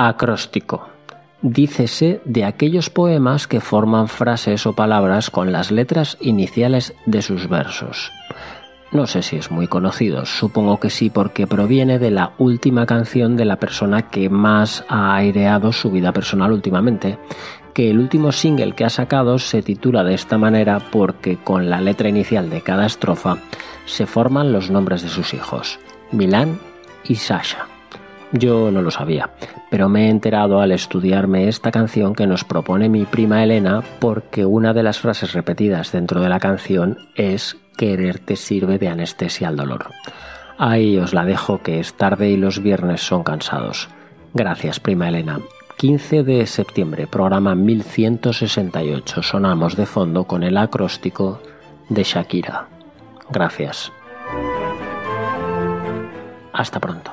Acróstico. Dícese de aquellos poemas que forman frases o palabras con las letras iniciales de sus versos. No sé si es muy conocido, supongo que sí porque proviene de la última canción de la persona que más ha aireado su vida personal últimamente, que el último single que ha sacado se titula de esta manera porque con la letra inicial de cada estrofa se forman los nombres de sus hijos, Milán y Sasha. Yo no lo sabía, pero me he enterado al estudiarme esta canción que nos propone mi prima Elena porque una de las frases repetidas dentro de la canción es quererte sirve de anestesia al dolor. Ahí os la dejo que es tarde y los viernes son cansados. Gracias, prima Elena. 15 de septiembre, programa 1168. Sonamos de fondo con el acróstico de Shakira. Gracias. Hasta pronto.